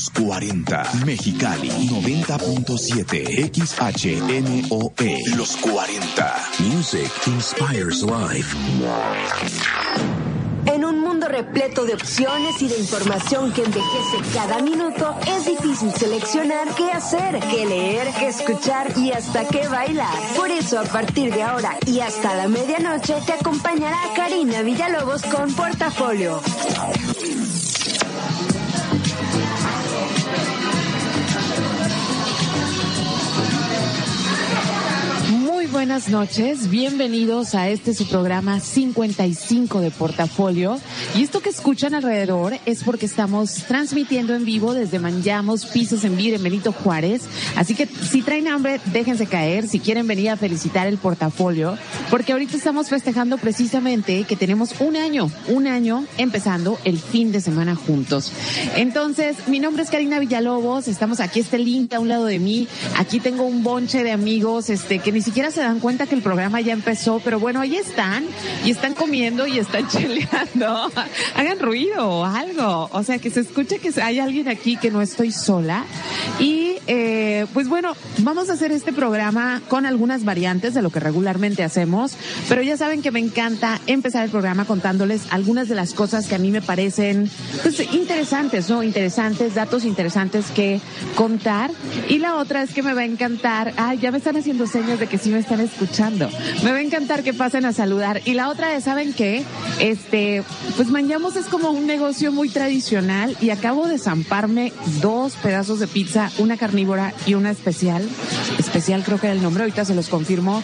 Los 40. Mexicali 90.7. XHNOE. Los 40. Music inspires life. En un mundo repleto de opciones y de información que envejece cada minuto, es difícil seleccionar qué hacer, qué leer, qué escuchar y hasta qué bailar. Por eso, a partir de ahora y hasta la medianoche, te acompañará Karina Villalobos con Portafolio. Muy buenas noches, bienvenidos a este su programa 55 de Portafolio. Y esto que escuchan alrededor es porque estamos transmitiendo en vivo desde Manllamos, Pisos en Vir, en Benito Juárez. Así que si traen hambre, déjense caer, si quieren venir a felicitar el portafolio, porque ahorita estamos festejando precisamente que tenemos un año, un año empezando el fin de semana juntos. Entonces, mi nombre es Karina Villalobos, estamos aquí, este link a un lado de mí, aquí tengo un bonche de amigos, este, que ni siquiera se dan cuenta que el programa ya empezó, pero bueno, ahí están, y están comiendo y están cheleando. Hagan ruido o algo. O sea, que se escuche que hay alguien aquí que no estoy sola. Y eh, pues bueno, vamos a hacer este programa con algunas variantes de lo que regularmente hacemos, pero ya saben que me encanta empezar el programa contándoles algunas de las cosas que a mí me parecen pues, interesantes, ¿no? Interesantes, datos interesantes que contar. Y la otra es que me va a encantar, ay, ya me están haciendo señas de que sí me están escuchando. Me va a encantar que pasen a saludar. Y la otra es, ¿saben qué? Este, pues Mañamos es como un negocio muy tradicional y acabo de zamparme dos pedazos de pizza, una carnívora y una especial. Especial creo que era el nombre, ahorita se los confirmo.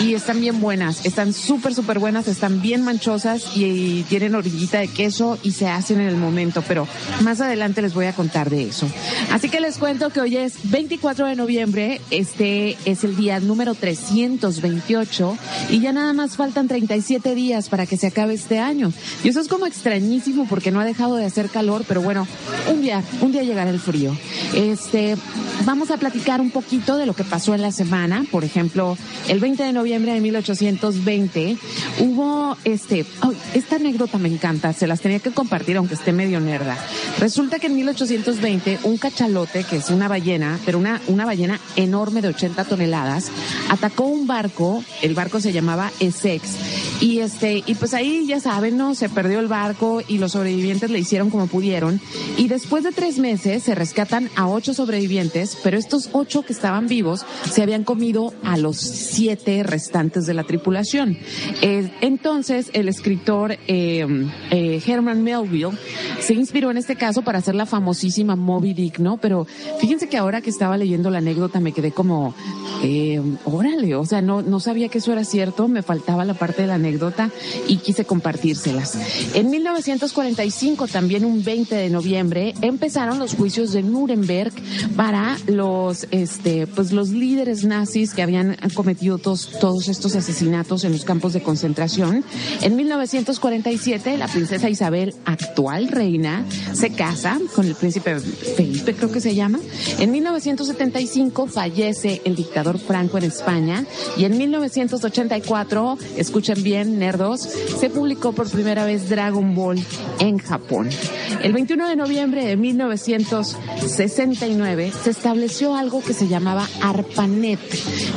Y están bien buenas, están súper, súper buenas, están bien manchosas y, tienen orillita de queso y se hacen en el momento, pero más adelante les voy a contar de eso. Así que les cuento que hoy es 24 de noviembre, este es el día número 328 y ya nada más faltan 37 días para que se acabe este año. Y eso es como extrañísimo porque no ha dejado de hacer calor, pero bueno, un día, un día llegará el frío. Este, vamos a platicar un poquito de lo que pasó en la semana. Por ejemplo, el 20 de noviembre de 1820 hubo este, esta anécdota me encanta, se las tenía que compartir aunque esté medio nerda. Resulta que en 1820 un cachalote, que es una ballena, pero una, una ballena enorme de 80 toneladas, atacó un barco, el barco se llamaba Essex, y este, y pues ahí ya saben, ¿no? Se perdió el barco y los sobrevivientes le hicieron como pudieron. Y después de tres meses se rescatan a ocho sobrevivientes, pero estos ocho que estaban vivos se habían comido a los siete restantes de la tripulación. Eh, entonces el escritor eh, eh, Herman Melville se inspiró en este caso para hacer la famosísima Moby Dick, ¿no? Pero fíjense que ahora que estaba leyendo la anécdota me quedé como, órale, o sea, no, no sabía que eso era cierto, me faltaba la parte de la anécdota y quise compartírselas. En 1945, también un 20 de noviembre, empezaron los juicios de Nuremberg para los, este, pues los líderes nazis que habían cometido todos, todos estos asesinatos en los campos de concentración. En 1947, la princesa Isabel, actual reina, se casa con el príncipe Felipe, creo que se llama. En 1975 fallece el dictador Franco en España y en 1984, escuchen bien, nerdos, se publicó por primera vez Dragon Ball en Japón. El 21 de noviembre de 1969 se estableció algo que se llamaba ARPANET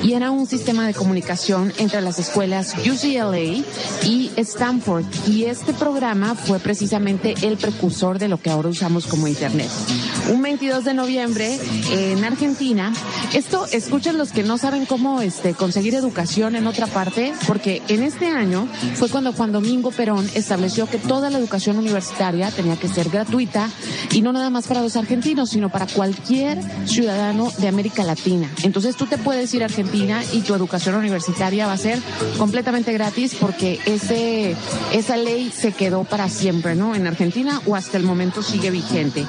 y era un sistema de comunicación entre las escuelas UCLA y Stanford. Y este programa fue precisamente el precursor de lo que ahora usamos como Internet. Un 22 de noviembre en Argentina, esto escuchen los que no saben cómo este, conseguir educación en otra parte, porque en este año fue cuando Juan Domingo Perón estableció que toda la educación universitaria tenía que ser gratuita y no nada más para los argentinos, sino para cualquier ciudadano de América Latina. Entonces tú te puedes ir a Argentina y tu educación universitaria va a ser completamente gratis porque ese, esa ley se quedó para siempre, ¿no? En Argentina o hasta el momento sigue vigente.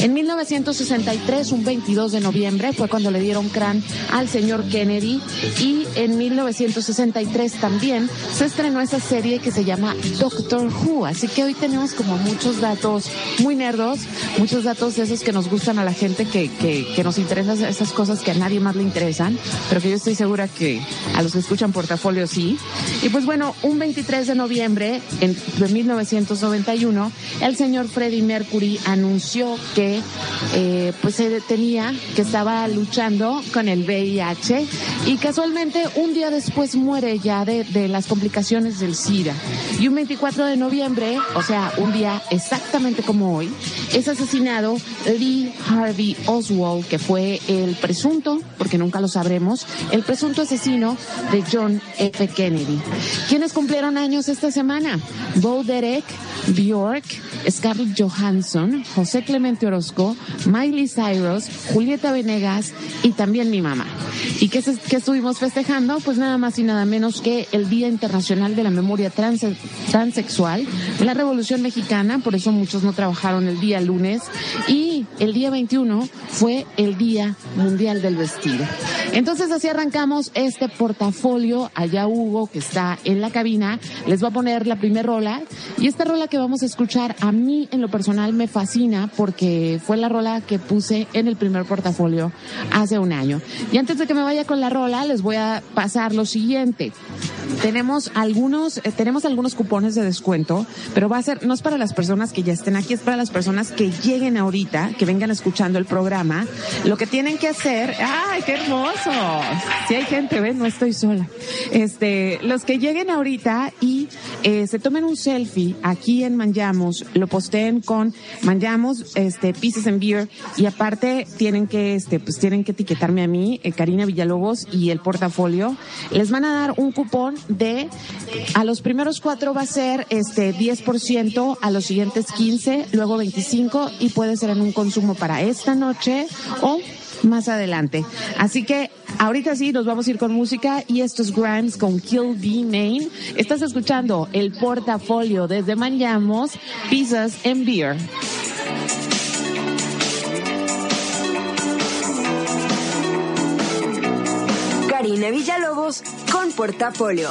En 1963, un 22 de noviembre, fue cuando le dieron crán al señor Kennedy y en 1963 también se estrenó esa serie que se llama Doctor Who. Así que hoy tenemos como muchos datos muy nerdos, muchos datos esos que nos gustan a la gente, que, que, que nos interesan esas cosas que a nadie más le interesan, pero que yo estoy segura que a los que escuchan portafolio sí. Y pues bueno, un 23 de noviembre de 1991, el señor Freddie Mercury anunció que eh, pues se tenía, que estaba luchando con el VIH y casualmente un día después muere ya de, las complicaciones del SIDA. Y un 24 de noviembre, o sea, un día exactamente como hoy, es asesinado Lee Harvey Oswald, que fue el presunto, porque nunca lo sabremos, el presunto asesino de John F. Kennedy. ¿Quiénes cumplieron años esta semana? Bo Derek, Bjork, Scarlett Johansson, José Clemente Orozco, Miley Cyrus, Julieta Venegas y también mi mamá. ¿Y qué, se- qué estuvimos festejando? Pues nada más y nada menos que el Día Internacional de la Memoria Transe- Transexual, la Revolución Mexicana, por eso muchos no trabajaron el día lunes, y el día 21 fue el Día Mundial del Vestido. Entonces así arrancamos este portafolio. Allá Hugo, que está en la cabina, les va a poner la primera rola. Y esta rola que vamos a escuchar a mí en lo personal me fascina porque fue la rola que puse en el primer portafolio hace un año. Y antes de que me vaya con la rola, les voy a pasar lo siguiente. Tenemos algunos, eh, tenemos algunos cupones de descuento, pero va a ser, no es para las personas que ya estén aquí, es para las personas que lleguen ahorita, que vengan escuchando el programa. Lo que tienen que hacer, ¡ay, qué hermoso! Si hay gente, ven, no estoy sola. Este, los que lleguen ahorita y eh, se tomen un selfie aquí en Manjamos, lo posteen con Manjamos, este, Pieces and Beer, y aparte tienen que, este, pues tienen que etiquetarme a mí, eh, Karina Villalobos y el portafolio. Les van a dar un cupón de, a los primeros cuatro va a ser, este, 10%, a los siguientes 15, luego 25 y puede ser en un consumo para esta noche o más adelante. Así que ahorita sí nos vamos a ir con música y esto es Grimes con Kill B Main. Estás escuchando el portafolio desde Manjamos, Pizzas and Beer. Karina Villalobos con Portafolio.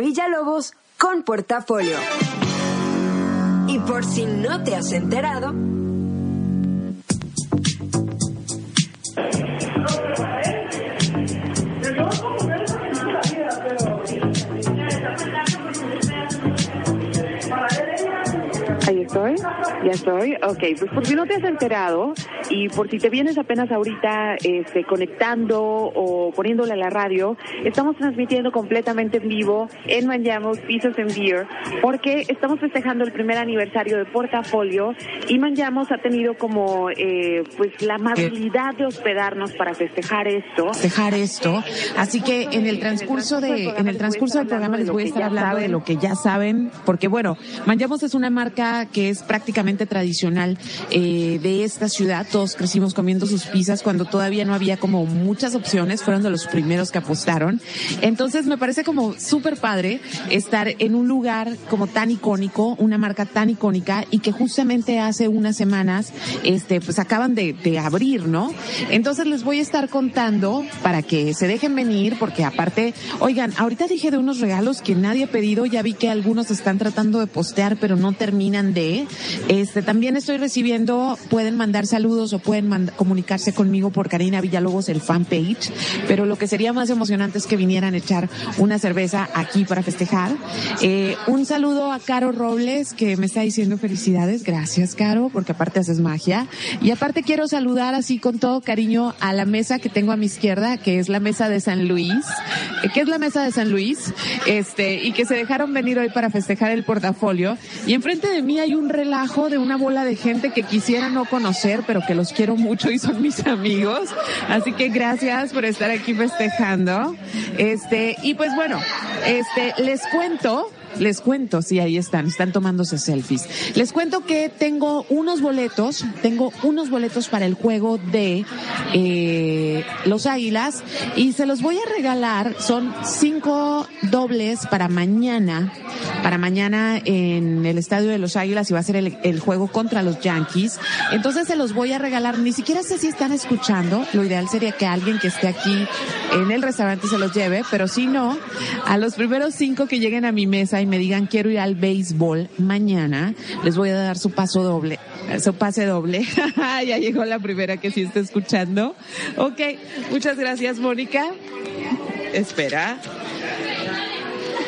Villalobos con Portafolio. Y por si no te has enterado, Ahí estoy, ya estoy. Ok, pues por si no te has enterado y por si te vienes apenas ahorita este, conectando o poniéndole a la radio, estamos transmitiendo completamente en vivo en Manjamos Pisos en Beer porque estamos festejando el primer aniversario de Portafolio y Manjamos ha tenido como eh, pues la amabilidad de hospedarnos para festejar esto. dejar esto. Así que en el transcurso de, en el transcurso del programa les voy a estar hablando de lo que ya saben, porque bueno, Manjamos es una marca que es prácticamente tradicional eh, de esta ciudad. Crecimos comiendo sus pizzas cuando todavía no había como muchas opciones. Fueron de los primeros que apostaron. Entonces me parece como súper padre estar en un lugar como tan icónico, una marca tan icónica y que justamente hace unas semanas, este, pues acaban de, de abrir, ¿no? Entonces les voy a estar contando para que se dejen venir, porque aparte, oigan, ahorita dije de unos regalos que nadie ha pedido, ya vi que algunos están tratando de postear, pero no terminan de. Este, también estoy recibiendo, pueden mandar saludos o pueden comunicarse conmigo por Karina Villalobos, el fanpage, pero lo que sería más emocionante es que vinieran a echar una cerveza aquí para festejar. Eh, un saludo a Caro Robles, que me está diciendo felicidades. Gracias, Caro, porque aparte haces magia. Y aparte quiero saludar así con todo cariño a la mesa que tengo a mi izquierda, que es la mesa de San Luis. Eh, ¿Qué es la mesa de San Luis? Este, y que se dejaron venir hoy para festejar el portafolio. Y enfrente de mí hay un relajo de una bola de gente que quisiera no conocer, pero que los quiero mucho y son mis amigos. Así que gracias por estar aquí festejando. Este, y pues bueno, este, les cuento les cuento, sí, ahí están, están tomándose selfies. Les cuento que tengo unos boletos, tengo unos boletos para el juego de eh, los Águilas y se los voy a regalar. Son cinco dobles para mañana, para mañana en el Estadio de los Águilas y va a ser el, el juego contra los Yankees. Entonces se los voy a regalar. Ni siquiera sé si están escuchando. Lo ideal sería que alguien que esté aquí en el restaurante se los lleve, pero si no, a los primeros cinco que lleguen a mi mesa y me digan quiero ir al béisbol mañana, les voy a dar su paso doble, su pase doble. ya llegó la primera que sí está escuchando. Ok, muchas gracias, Mónica. Espera.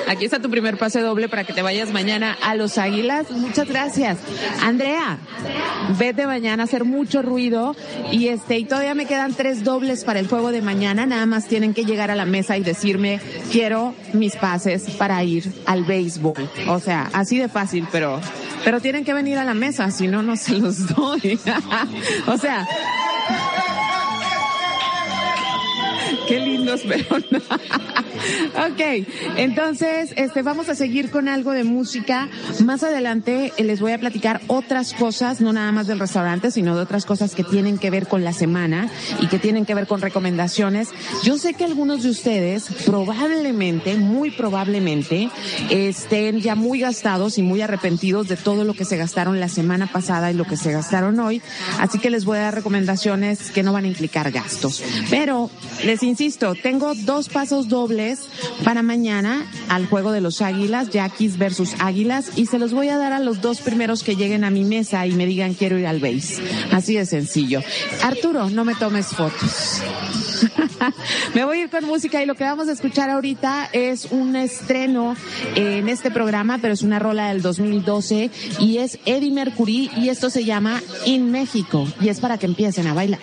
Aquí está tu primer pase doble para que te vayas mañana a los Águilas. Muchas gracias. Andrea, vete mañana a hacer mucho ruido y este, y todavía me quedan tres dobles para el juego de mañana. Nada más tienen que llegar a la mesa y decirme, quiero mis pases para ir al béisbol. O sea, así de fácil, pero, pero tienen que venir a la mesa, si no, no se los doy. o sea, Qué lindos, pero no. Ok, entonces este, vamos a seguir con algo de música. Más adelante eh, les voy a platicar otras cosas, no nada más del restaurante, sino de otras cosas que tienen que ver con la semana y que tienen que ver con recomendaciones. Yo sé que algunos de ustedes probablemente, muy probablemente, estén ya muy gastados y muy arrepentidos de todo lo que se gastaron la semana pasada y lo que se gastaron hoy. Así que les voy a dar recomendaciones que no van a implicar gastos. Pero les insisto, tengo dos pasos dobles para mañana al juego de los Águilas, Yaquis versus Águilas, y se los voy a dar a los dos primeros que lleguen a mi mesa y me digan quiero ir al base. Así de sencillo. Arturo, no me tomes fotos. Me voy a ir con música y lo que vamos a escuchar ahorita es un estreno en este programa, pero es una rola del 2012 y es Eddie Mercury y esto se llama In México y es para que empiecen a bailar.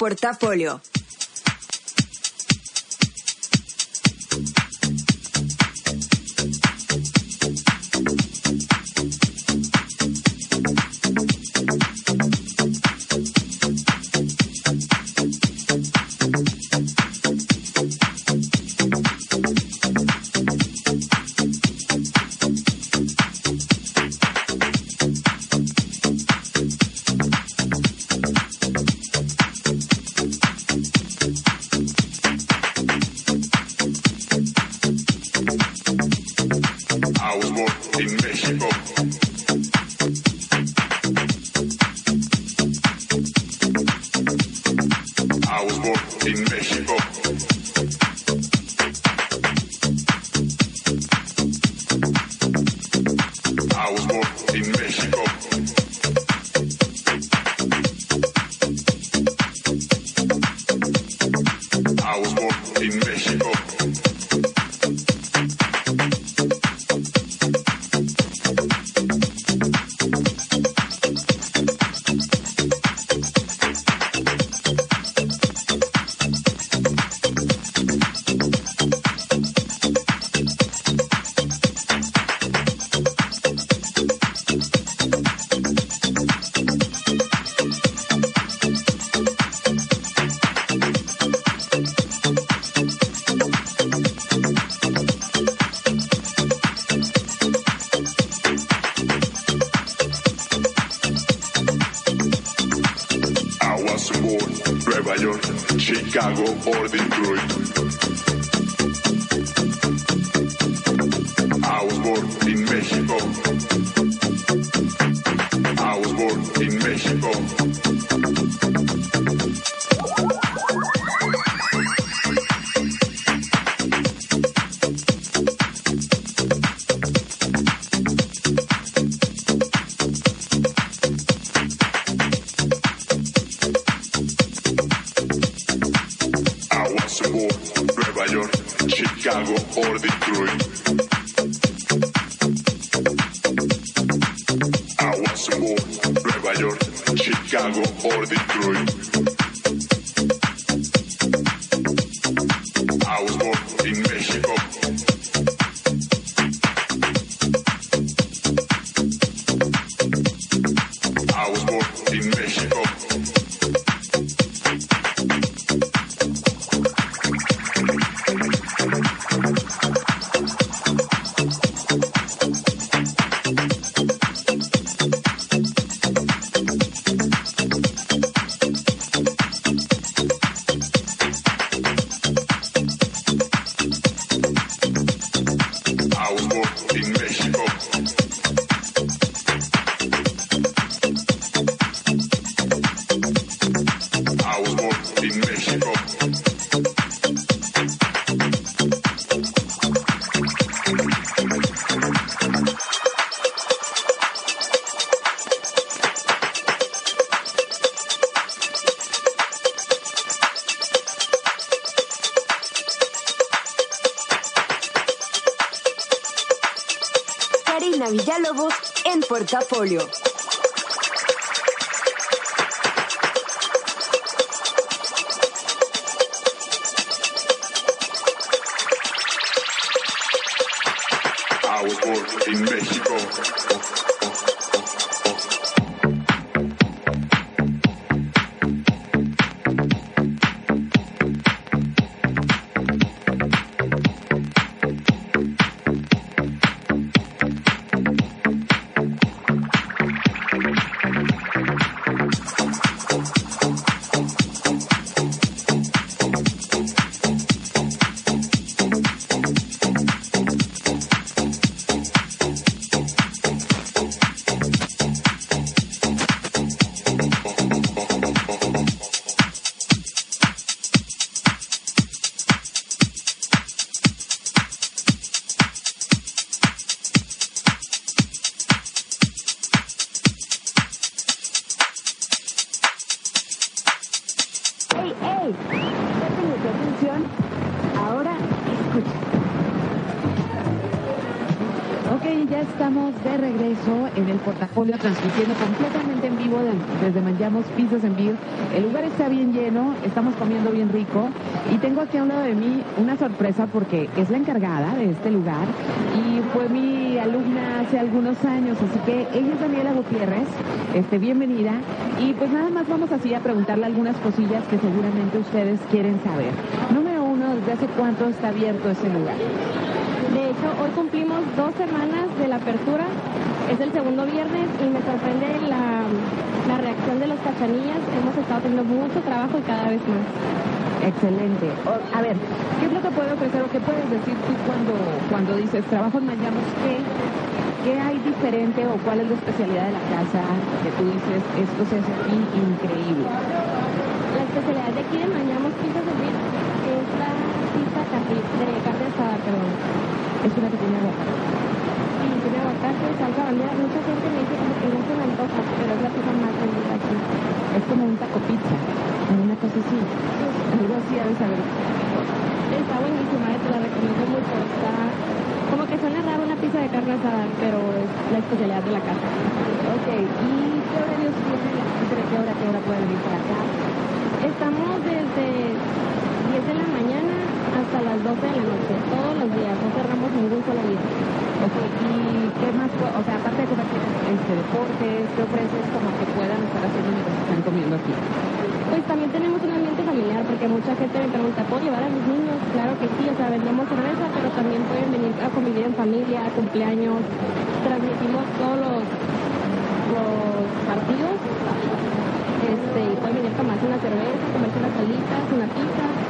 Portafolio. Portafolio. Comiendo bien rico y tengo aquí a un lado de mí una sorpresa porque es la encargada de este lugar y fue mi alumna hace algunos años, así que ella es Daniela Gutiérrez, este, bienvenida y pues nada más vamos así a preguntarle algunas cosillas que seguramente ustedes quieren saber. Número uno, ¿desde hace cuánto está abierto ese lugar? De hecho, hoy cumplimos dos semanas de la apertura. Es el segundo viernes y me sorprende la, la reacción de los cachanillas. Hemos estado teniendo mucho trabajo y cada vez más. Excelente. O- a ver, ¿qué es lo que puede ofrecer o qué puedes decir tú cuando, cuando dices trabajo en Mayamos? ¿Qué, ¿Qué hay diferente o cuál es la especialidad de la casa que tú dices esto se hace aquí increíble? La especialidad de aquí de Mañamos Pizza Servir es la pizza carne, de carne asada, perdón. Es una pequeña aguacate. Tiene aguacate, salsa bandera. Mucha gente me dice como que no se me antoja, pero es la pizza más vendida aquí. Es como un taco pizza. Una cosa así. Algo así a saber. Está buenísima, eh, te la recomiendo mucho. Está como que suena raro una pizza de carne asada, pero es la especialidad de la casa. Ok, ¿y qué horarios tiene la gente? ¿De qué hora qué hora puede venir para acá? Estamos desde 10 de la mañana hasta las 12 de la noche, todos los días, no cerramos ningún solo día. Ok, ¿y qué más? O sea, aparte de ¿tienes, este, deportes, ¿qué ofreces como que puedan estar haciendo mientras están comiendo aquí? Pues también tenemos un ambiente familiar, porque mucha gente me pregunta, ¿puedo llevar a mis niños? Claro que sí, o sea, vendemos cerveza, pero también pueden venir a convivir en familia, a cumpleaños. Transmitimos todos los, los partidos. Este, y pueden venir a tomarse una cerveza, comerse unas salitas, una pizza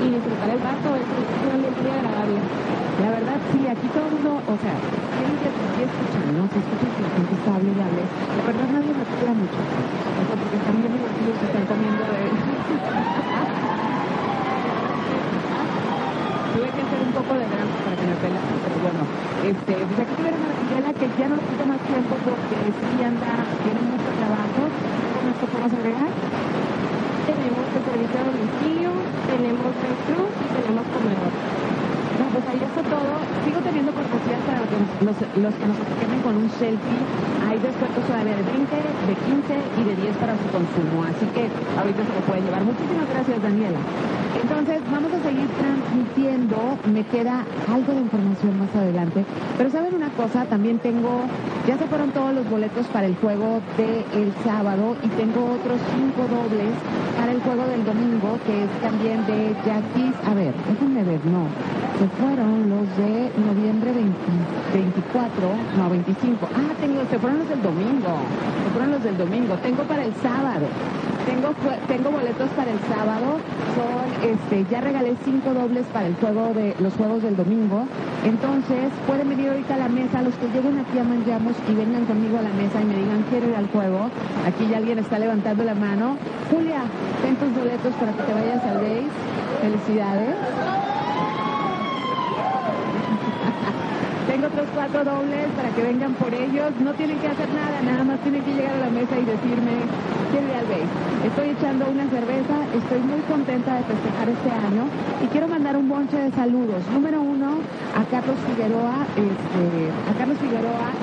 y disfrutar el rato. Es un ambiente muy agradable. La verdad, sí, aquí todo el mundo, o sea, tienen que ¿no? Se escucha que la gente está hable y hable. Verdad, nadie respira mucho. O sea, porque están bien divertidos y están comiendo de... Tuve que hacer un poco de drama para que me pela, pero bueno, este, pues aquí tuvieron a la que ya no le quito más tiempo porque sí anda, tiene mucho trabajo. ¿Cómo esto podemos agregar? El servicio a domicilio, tenemos cruz y tenemos comedor. No, pues ahí está todo. Sigo teniendo cortesías para los, los, que nos etiqueten con un selfie. Hay descuentos todavía de 20, de 15 y de 10 para su consumo. Así que ahorita se lo pueden llevar. Muchísimas gracias, Daniela. Entonces, vamos a seguir transmitiendo. Me queda algo de información más adelante. Pero ¿saben una cosa? También tengo, ya se fueron todos los boletos para el juego del sábado y tengo otros cinco dobles para el juego del domingo, que es también de Jackies. A ver, déjenme ver, no. Se fueron los de noviembre 20 24, no, 25. Ah, tengo, se fueron los del domingo. Fueron los del domingo. Tengo para el sábado. Tengo, tengo boletos para el sábado. Son, este, ya regalé cinco dobles para el juego de los juegos del domingo. Entonces, pueden venir ahorita a la mesa, los que lleguen aquí a Manjamos y vengan conmigo a la mesa y me digan quiero ir al juego. Aquí ya alguien está levantando la mano. Julia, ten tus boletos para que te vayas al Days. Felicidades. Tengo otros cuatro dobles para que vengan por ellos. No tienen que hacer nada, nada más tienen que llegar a la mesa y decirme ir al base. Estoy echando una cerveza, estoy muy contenta de festejar este año y quiero mandar un bonche de saludos. Número uno, a Carlos Figueroa, este, a Carlos Figueroa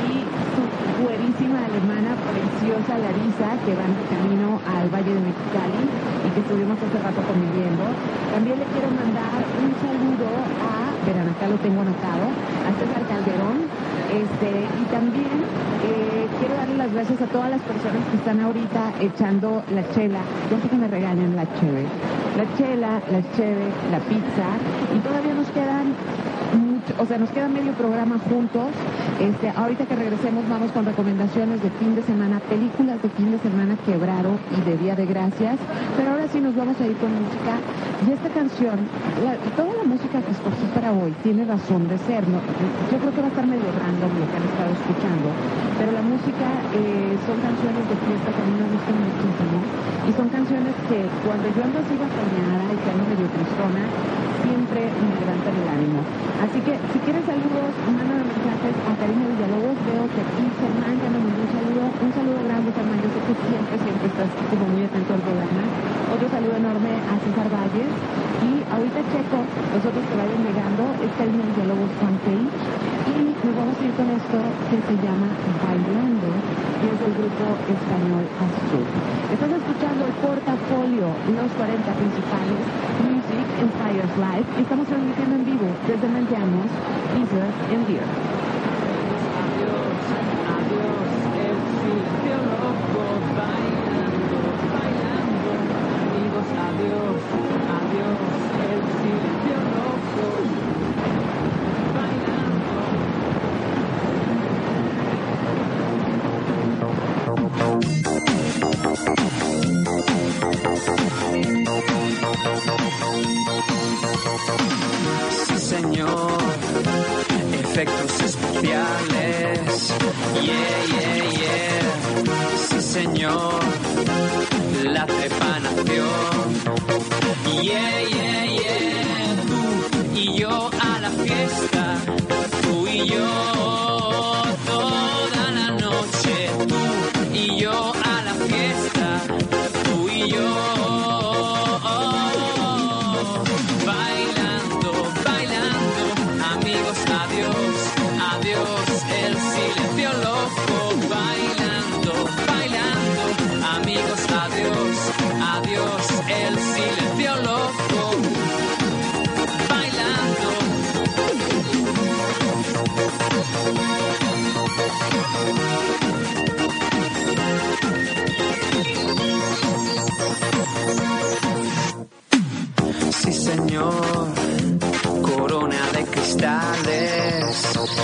y su güerísima alemana preciosa Larisa, que van de camino al Valle de Mexicali y que estuvimos hace rato conviviendo. También le quiero mandar un saludo a, acá lo tengo anotado, a César Calderón, este, y también eh, quiero darle las gracias a todas las personas que están ahorita echando la chela, ya sé que me regañan la cheve, la chela, la cheve, la pizza, y todavía nos quedan o sea, nos queda medio programa juntos. Este, ahorita que regresemos vamos con recomendaciones de fin de semana, películas de fin de semana quebrado y de Día de Gracias. Pero ahora sí nos vamos a ir con música. Y esta canción, la- toda la música que escogí para hoy tiene razón de ser. ¿no? Yo creo que va a estar medio random lo que han estado escuchando. Pero la música eh, son canciones de fiesta que a mí me gustan muchísimo. Y son canciones que cuando yo ando así bajoneada y que ando medio tristona, siempre me levantan el ánimo. Así que si quieres saludos, mándame mensajes a Karina Villalobos. Veo que aquí Germán ya me mandó un saludo. Un saludo grande, Germán. Yo sé que siempre, siempre estás como muy atento al programa. Otro saludo enorme a César Valles. Y ahorita checo los otros que vayan llegando. Es Karina Villalobos fanpage. Y nos vamos a ir con esto que se llama Bailando. Y es del grupo español Azul. Estás escuchando el portafolio, los 40 principales, Life. Y estamos transmitiendo en vivo desde Manjamos, Deezer and Deer.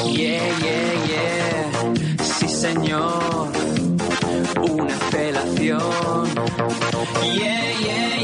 Yeah, yeah, yeah. Sí, señor, una felación. Yeah, yeah.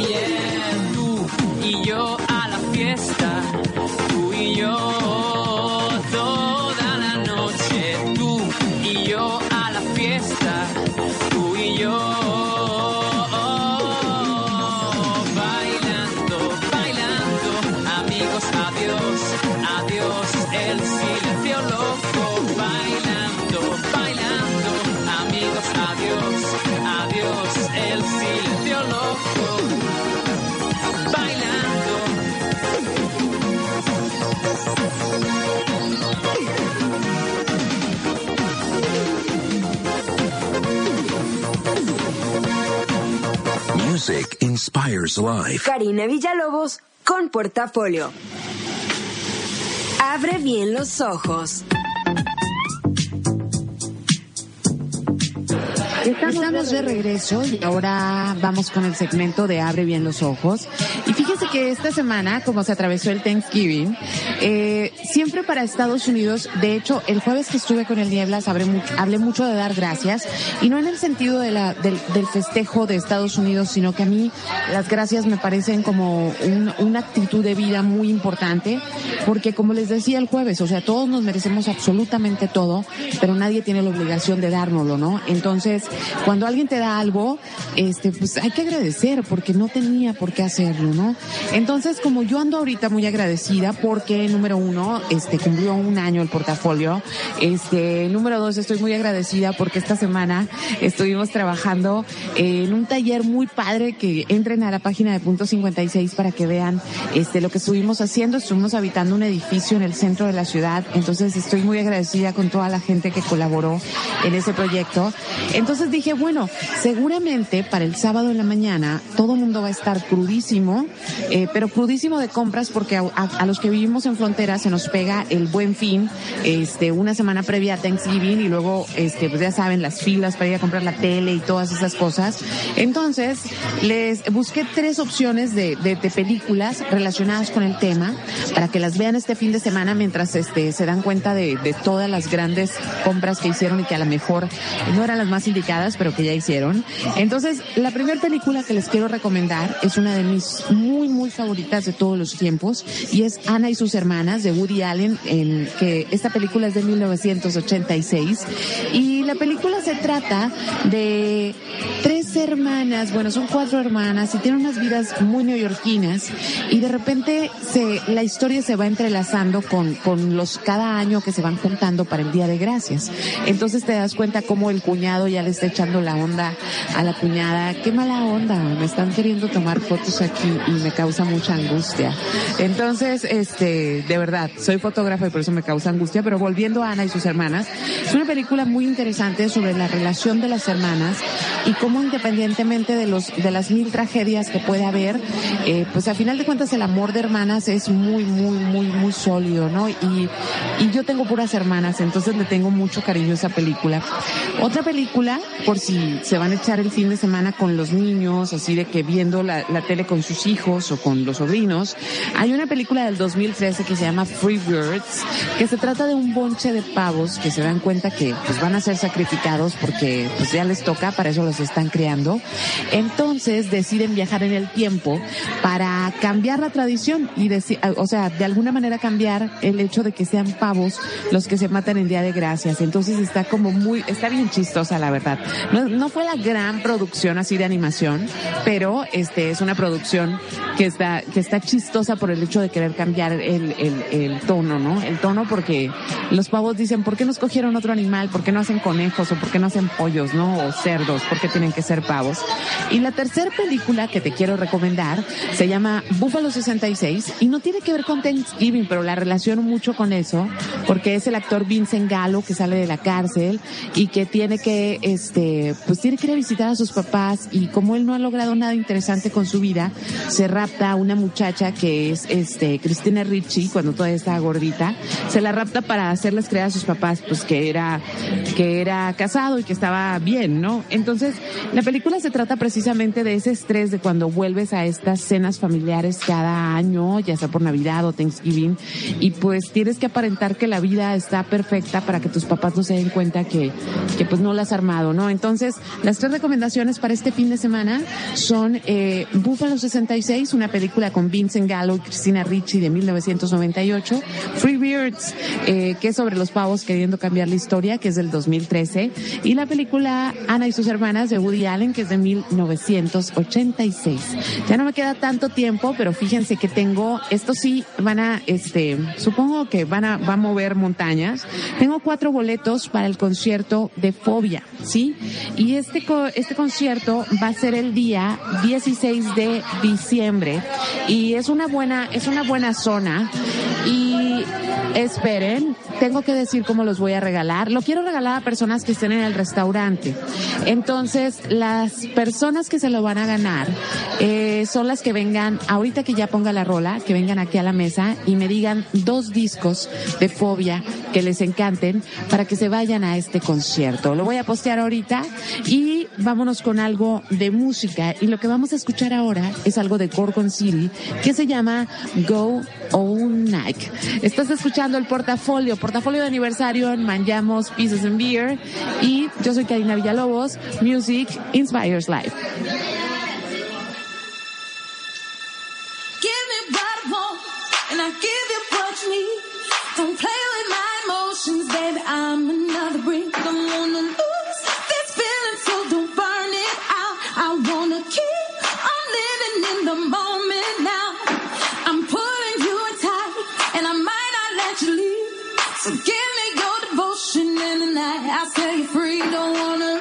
Life. Karina Villalobos con portafolio. Abre bien los ojos. Estamos de regreso y ahora vamos con el segmento de Abre bien los ojos. Y fíjese que esta semana, como se atravesó el Thanksgiving, eh, siempre para Estados Unidos, de hecho, el jueves que estuve con el Nieblas hablé hablé mucho de dar gracias y no en el sentido de la, del, del festejo de Estados Unidos, sino que a mí las gracias me parecen como un- una actitud de vida muy importante, porque como les decía el jueves, o sea, todos nos merecemos absolutamente todo, pero nadie tiene la obligación de dárnoslo, ¿no? Entonces, cuando alguien te da algo, este, pues hay que agradecer porque no tenía por qué hacerlo, ¿no? Entonces, como yo ando ahorita muy agradecida porque, número uno, este, cumplió un año el portafolio, este, número dos, estoy muy agradecida porque esta semana estuvimos trabajando en un taller muy padre que entren a la página de punto 56 para que vean, este, lo que estuvimos haciendo. Estuvimos habitando un edificio en el centro de la ciudad, entonces estoy muy agradecida con toda la gente que colaboró en ese proyecto. Entonces dije, bueno, seguramente para el sábado en la mañana todo el mundo va a estar crudísimo, eh, pero crudísimo de compras porque a, los que vivimos en frontera se nos pega el buen fin, este, una semana previa a Thanksgiving y luego, este, pues ya saben, las filas para ir a comprar la tele y todas esas cosas. Entonces, les busqué tres opciones de, de, de películas relacionadas con el tema para que las vean este fin de semana mientras este, se dan cuenta de, de todas las grandes compras que hicieron y que a lo mejor no eran las más indicadas, pero que ya hicieron. Entonces, la primera película que les quiero recomendar es una de mis muy, muy favoritas de todos los tiempos y es Ana y sus hermanas de Woody Allen, en que esta película es de 1986 y la película se trata de tres hermanas, bueno, son cuatro hermanas y tienen unas vidas muy neoyorquinas y de repente se, la historia se va entrelazando con, con los cada año que se van juntando para el Día de Gracias. Entonces te das cuenta cómo el cuñado ya le está echando la onda a la cuñada. Qué mala onda, me están queriendo tomar fotos aquí y me causa mucha angustia. Entonces, este, de verdad, soy fotógrafa y por eso me causa angustia, pero volviendo a Ana y sus hermanas, es una película muy interesante sobre la relación de las hermanas y cómo de los, de las mil tragedias que puede haber, eh, pues a final de cuentas el amor de hermanas es muy, muy, muy, muy sólido, ¿no? Y, y yo tengo puras hermanas, entonces le tengo mucho cariño a esa película. Otra película, por si se van a echar el fin de semana con los niños, así de que viendo la, la tele con sus hijos o con los sobrinos, hay una película del 2013 que se llama Free Birds, que se trata de un bonche de pavos que se dan cuenta que pues van a ser sacrificados porque pues ya les toca, para eso los están Entonces deciden viajar en el tiempo para cambiar la tradición y decir, o sea, de alguna manera cambiar el hecho de que sean pavos los que se matan en Día de Gracias. Entonces está como muy, está bien chistosa la verdad. No, fue la gran producción así de animación, pero este es una producción que está, que está chistosa por el hecho de querer cambiar el, el, tono, ¿no? El tono porque los pavos dicen, ¿por qué no escogieron otro animal? ¿Por qué no hacen conejos o por qué no hacen pollos, no? O cerdos, ¿por qué tienen que ser pavos. Y la tercera película que te quiero recomendar se llama Búfalo 66 y no tiene que ver con Thanksgiving, pero la relaciono mucho con eso porque es el actor Vincent Gallo que sale de la cárcel y que tiene que, este, pues tiene que ir a visitar a sus papás y como él no ha logrado nada interesante con su vida, se rapta a una muchacha que es, este, Cristina Ricci, cuando todavía estaba gordita, se la rapta para hacerles creer a sus papás, pues que era, que era casado y que estaba bien, ¿no? Entonces, la película se trata precisamente de ese estrés de cuando vuelves a estas cenas familiares cada año, ya sea por Navidad o Thanksgiving, y pues tienes que aparentar que la vida está perfecta para que tus papás no se den cuenta que, que pues no la has armado, ¿no? Entonces, las tres recomendaciones para este fin de semana son eh, Búfalo 66, una película con Vincent Gallo y Cristina Ricci de 1998, Free Birds, eh, que es sobre los pavos queriendo cambiar la historia, que es del 2013, y la película Ana y sus hermanas de Woody Allen, que es de 1986. Ya no me queda tanto tiempo, pero fíjense que tengo, esto sí van a, este, supongo que van a, va a mover montañas. Tengo cuatro boletos para el concierto de Fobia, ¿sí? Y este, este concierto va a ser el día 16 de diciembre y es una buena, es una buena zona y esperen, tengo que decir cómo los voy a regalar. Lo quiero regalar a personas que estén en el restaurante. Entonces, las personas que se lo van a ganar eh, son las que vengan, ahorita que ya ponga la rola, que vengan aquí a la mesa y me digan dos discos de fobia que les encanten para que se vayan a este concierto. Lo voy a postear ahorita y vámonos con algo de música. Y lo que vamos a escuchar ahora es algo de Gorgon City que se llama Go All Night. Estás escuchando el portafolio, portafolio de aniversario en Manjamos Pieces and Beer y yo soy Karina Villalobos. Music inspires life. Give me what I want, and I give you what you need. Don't play with my emotions, baby. I'm another. Don't wanna lose this feeling, so don't burn it out. I wanna keep on living in the moment now. I'm pulling you in tight, and I might not let you leave. So give me your devotion in the night. I'll set you free. Don't wanna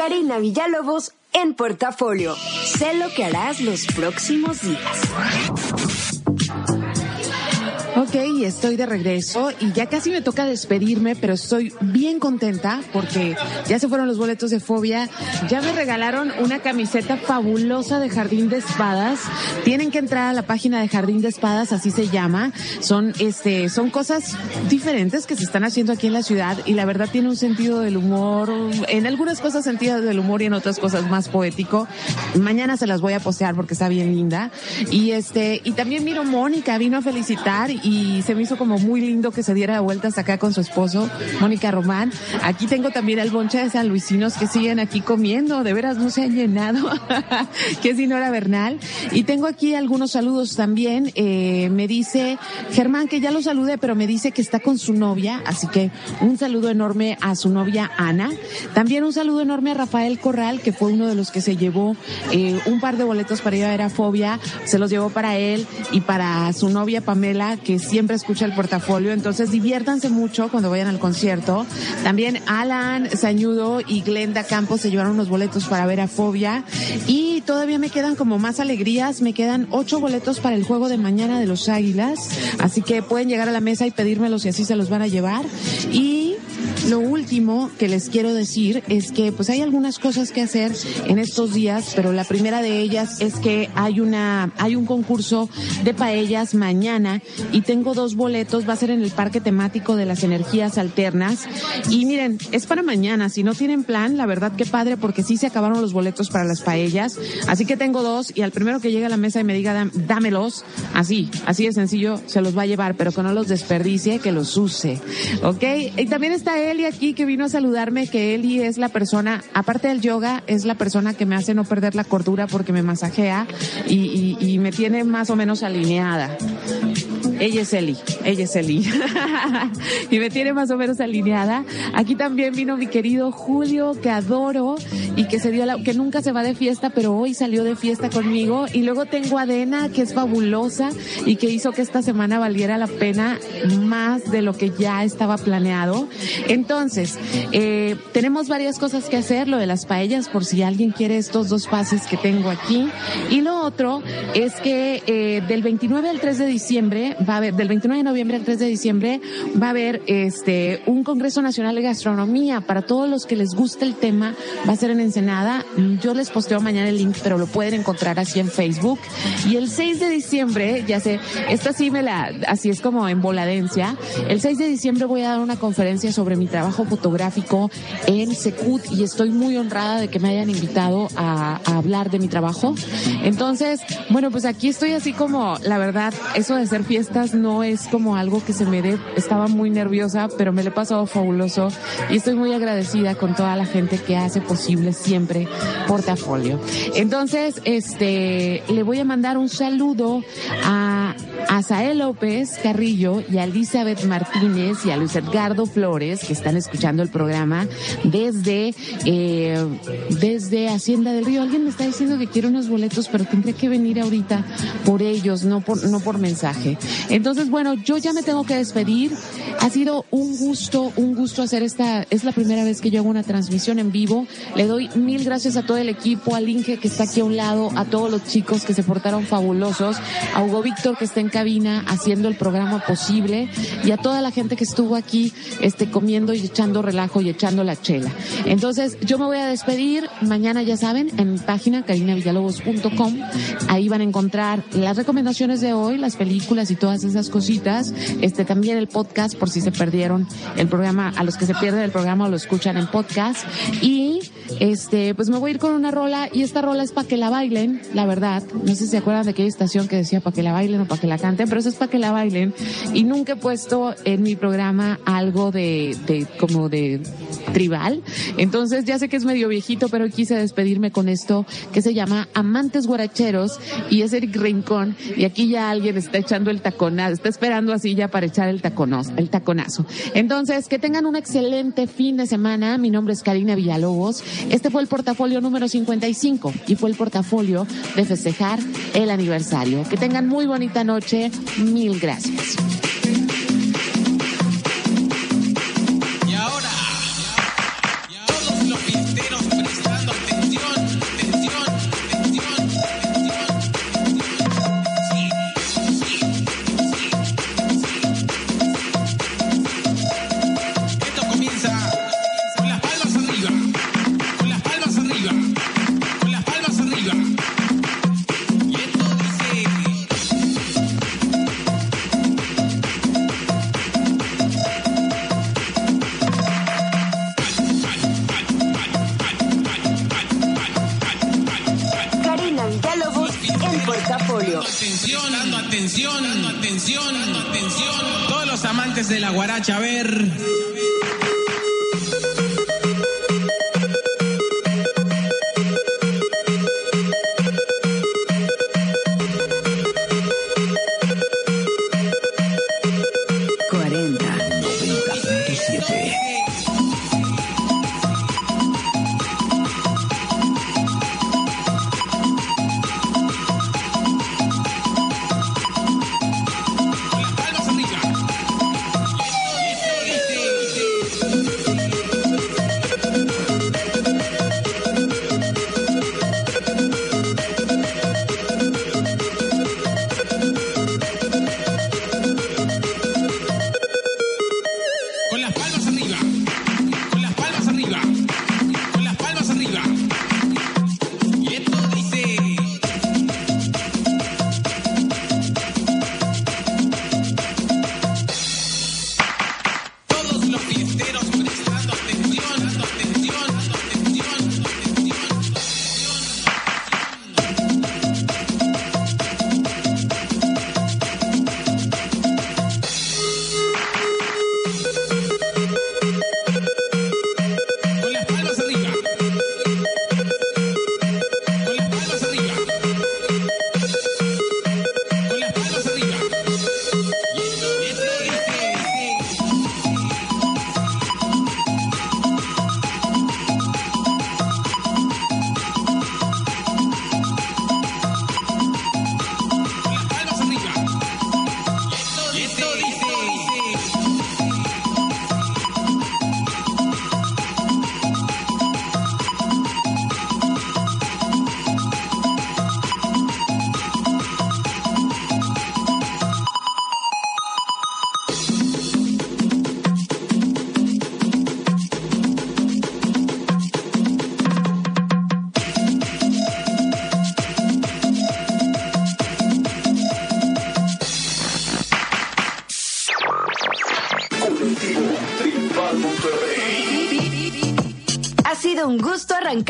Karina Villalobos en Portafolio. Sé lo que harás los próximos días. Ok, estoy de regreso y ya casi me toca despedirme, pero estoy bien contenta porque ya se fueron los boletos de fobia, ya me regalaron una camiseta fabulosa de Jardín de Espadas. Tienen que entrar a la página de Jardín de Espadas, así se llama. Son este, son cosas diferentes que se están haciendo aquí en la ciudad y la verdad tiene un sentido del humor, en algunas cosas sentido del humor y en otras cosas más poético. Mañana se las voy a postear porque está bien linda. Y este, y también miro Mónica, vino a felicitar y se me hizo como muy lindo que se diera vueltas acá con su esposo, Mónica Román. Aquí tengo también al bonche de San Luisinos que siguen aquí comiendo, de veras no se han llenado, que es Dinora Bernal. Y tengo aquí algunos saludos también. Eh, me dice Germán que ya lo saludé, pero me dice que está con su novia, así que un saludo enorme a su novia Ana. También un saludo enorme a Rafael Corral, que fue uno de los que se llevó eh, un par de boletos para ir a ver a Fobia. Se los llevó para él y para su novia Pamela, siempre escucha el portafolio. Entonces diviértanse mucho cuando vayan al concierto. También Alan Sañudo y Glenda Campos se llevaron unos boletos para ver a Fobia. Y todavía me quedan como más alegrías. Me quedan ocho boletos para el juego de mañana de los Águilas. Así que pueden llegar a la mesa y pedírmelos y así se los van a llevar. Y lo último que les quiero decir es que pues hay algunas cosas que hacer en estos días, pero la primera de ellas es que hay una hay un concurso de paellas mañana tengo dos boletos, va a ser en el parque temático de las energías alternas y miren, es para mañana, si no tienen plan, la verdad que padre porque sí se acabaron los boletos para las paellas, así que tengo dos y al primero que llegue a la mesa y me diga "Dám- dámelos, así, así de sencillo, se los va a llevar, pero que no los desperdicie, que los use, ¿ok? Y también está Eli aquí que vino a saludarme, que Eli es la persona, aparte del yoga, es la persona que me hace no perder la cordura porque me masajea y me tiene más o menos alineada. Ella es Eli, ella es Eli. y me tiene más o menos alineada. Aquí también vino mi querido Julio, que adoro y que se dio la, que nunca se va de fiesta, pero hoy salió de fiesta conmigo. Y luego tengo a Adena, que es fabulosa y que hizo que esta semana valiera la pena más de lo que ya estaba planeado. Entonces, eh, tenemos varias cosas que hacer, lo de las paellas, por si alguien quiere estos dos pases que tengo aquí. Y lo otro es que eh, del 29 al 3 de diciembre va a haber, del 29 de noviembre al 3 de diciembre va a haber este un Congreso Nacional de Gastronomía para todos los que les guste el tema. Va a ser en Ensenada. Yo les posteo mañana el link, pero lo pueden encontrar así en Facebook. Y el 6 de diciembre, ya sé, esta sí me la, así es como en voladencia. El 6 de diciembre voy a dar una conferencia sobre mi trabajo fotográfico en Secut y estoy muy honrada de que me hayan invitado a, a hablar de mi trabajo. Entonces, bueno, pues aquí estoy así como, la verdad, eso de hacer no es como algo que se me dé, estaba muy nerviosa, pero me lo he pasado fabuloso y estoy muy agradecida con toda la gente que hace posible siempre portafolio. Entonces, este, le voy a mandar un saludo a a Sael López Carrillo y a Elizabeth Martínez y a Luis Edgardo Flores que están escuchando el programa desde eh, desde Hacienda del Río. Alguien me está diciendo que quiere unos boletos, pero tendré que venir ahorita por ellos, no por no por mensaje. Entonces, bueno, yo ya me tengo que despedir. Ha sido un gusto, un gusto hacer esta. Es la primera vez que yo hago una transmisión en vivo. Le doy mil gracias a todo el equipo, al Inge que está aquí a un lado, a todos los chicos que se portaron fabulosos, a Hugo Víctor que está en cabina haciendo el programa posible y a toda la gente que estuvo aquí este comiendo y echando relajo y echando la chela. Entonces, yo me voy a despedir mañana, ya saben, en mi página carinavillalobos.com. Ahí van a encontrar las recomendaciones de hoy, las películas y todas esas cositas. Este también el podcast por si se perdieron el programa, a los que se pierden el programa lo escuchan en podcast. Y este, pues me voy a ir con una rola y esta rola es para que la bailen, la verdad. No sé si se acuerdan de aquella estación que decía para que la bailen o para que la canten, pero eso es para que la bailen. Y nunca he puesto en mi programa algo de, de como de tribal. Entonces ya sé que es medio viejito, pero quise despedirme con esto que se llama Amantes Guaracheros y es Eric Rincón. Y aquí ya alguien está echando el está esperando así ya para echar el taconazo, el taconazo. Entonces, que tengan un excelente fin de semana. Mi nombre es Karina Villalobos. Este fue el portafolio número 55 y fue el portafolio de festejar el aniversario. Que tengan muy bonita noche. Mil gracias.